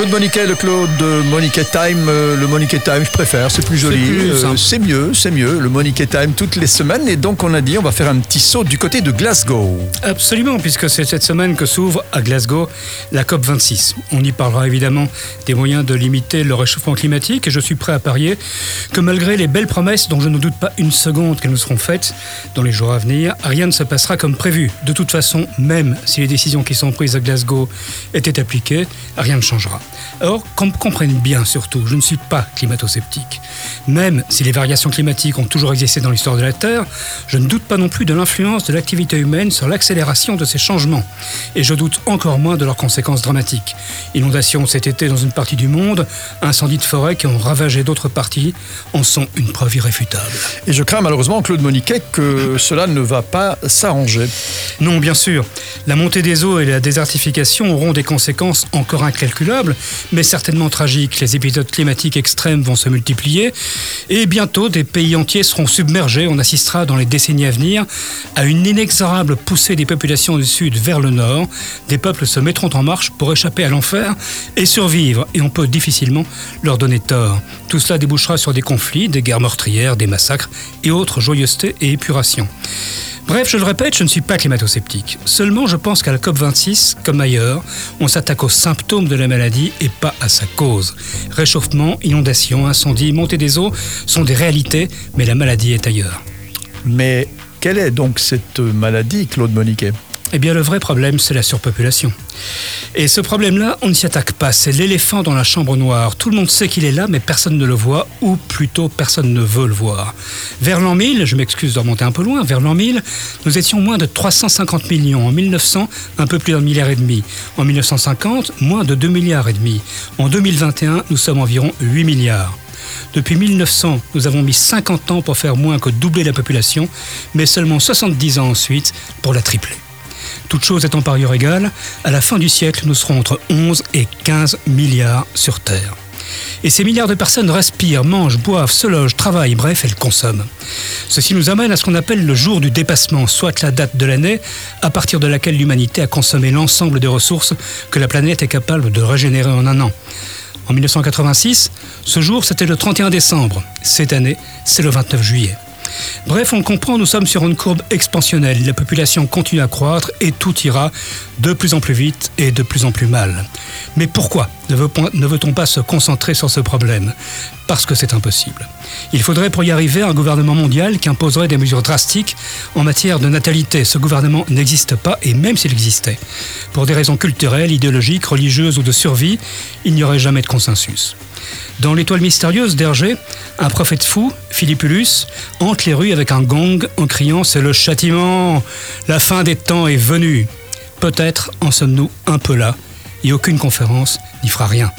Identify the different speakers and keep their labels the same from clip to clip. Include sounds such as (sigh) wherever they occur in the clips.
Speaker 1: Claude Moniquet, le Claude Moniquet Time, euh, le Moniquet Time, je préfère, c'est plus joli, euh, c'est mieux, c'est mieux, le Moniquet Time toutes les semaines. Et donc on a dit, on va faire un petit saut du côté de Glasgow.
Speaker 2: Absolument, puisque c'est cette semaine que s'ouvre à Glasgow la COP 26. On y parlera évidemment des moyens de limiter le réchauffement climatique, et je suis prêt à parier que malgré les belles promesses dont je ne doute pas une seconde qu'elles nous seront faites dans les jours à venir, rien ne se passera comme prévu. De toute façon, même si les décisions qui sont prises à Glasgow étaient appliquées, rien ne changera. Or, qu'on comprenne bien surtout, je ne suis pas climato-sceptique. Même si les variations climatiques ont toujours existé dans l'histoire de la Terre, je ne doute pas non plus de l'influence de l'activité humaine sur l'accélération de ces changements. Et je doute encore moins de leurs conséquences dramatiques. Inondations cet été dans une partie du monde, incendies de forêt qui ont ravagé d'autres parties, en sont une preuve irréfutable.
Speaker 1: Et je crains malheureusement, Claude Moniquet, que cela ne va pas s'arranger.
Speaker 2: Non, bien sûr. La montée des eaux et la désertification auront des conséquences encore incalculables, mais certainement tragiques. Les épisodes climatiques extrêmes vont se multiplier et bientôt des pays entiers seront submergés. On assistera dans les décennies à venir à une inexorable poussée des populations du sud vers le nord. Des peuples se mettront en marche pour échapper à l'enfer et survivre et on peut difficilement leur donner tort. Tout cela débouchera sur des conflits, des guerres meurtrières, des massacres et autres joyeusetés et épurations. Bref, je le répète, je ne suis pas climato-sceptique. Seulement, je pense qu'à la COP26, comme ailleurs, on s'attaque aux symptômes de la maladie et pas à sa cause. Réchauffement, inondation, incendie, montée des eaux sont des réalités, mais la maladie est ailleurs.
Speaker 1: Mais quelle est donc cette maladie, Claude Moniquet?
Speaker 2: Eh bien, le vrai problème, c'est la surpopulation. Et ce problème-là, on ne s'y attaque pas. C'est l'éléphant dans la chambre noire. Tout le monde sait qu'il est là, mais personne ne le voit, ou plutôt personne ne veut le voir. Vers l'an 1000, je m'excuse de remonter un peu loin, vers l'an 1000, nous étions moins de 350 millions. En 1900, un peu plus d'un milliard et demi. En 1950, moins de 2 milliards et demi. En 2021, nous sommes environ 8 milliards. Depuis 1900, nous avons mis 50 ans pour faire moins que doubler la population, mais seulement 70 ans ensuite pour la tripler. Toute chose étant par ailleurs égale, à la fin du siècle, nous serons entre 11 et 15 milliards sur Terre. Et ces milliards de personnes respirent, mangent, boivent, se logent, travaillent, bref, elles consomment. Ceci nous amène à ce qu'on appelle le jour du dépassement, soit la date de l'année à partir de laquelle l'humanité a consommé l'ensemble des ressources que la planète est capable de régénérer en un an. En 1986, ce jour c'était le 31 décembre. Cette année, c'est le 29 juillet. Bref, on comprend, nous sommes sur une courbe expansionnelle. La population continue à croître et tout ira de plus en plus vite et de plus en plus mal. Mais pourquoi ne veut-on pas se concentrer sur ce problème? Parce que c'est impossible. Il faudrait pour y arriver un gouvernement mondial qui imposerait des mesures drastiques en matière de natalité. Ce gouvernement n'existe pas et même s'il existait, pour des raisons culturelles, idéologiques, religieuses ou de survie, il n'y aurait jamais de consensus. Dans l'étoile mystérieuse d'Hergé, un prophète fou, Philippulus, les rues avec un gong en criant C'est le châtiment La fin des temps est venue Peut-être en sommes-nous un peu là, et aucune conférence n'y fera rien.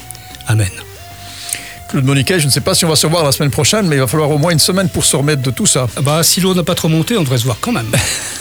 Speaker 2: Amen.
Speaker 1: Claude Moniquet, je ne sais pas si on va se revoir la semaine prochaine, mais il va falloir au moins une semaine pour se remettre de tout ça.
Speaker 2: Bah, si l'eau n'a pas trop monté, on devrait se voir quand même. (laughs)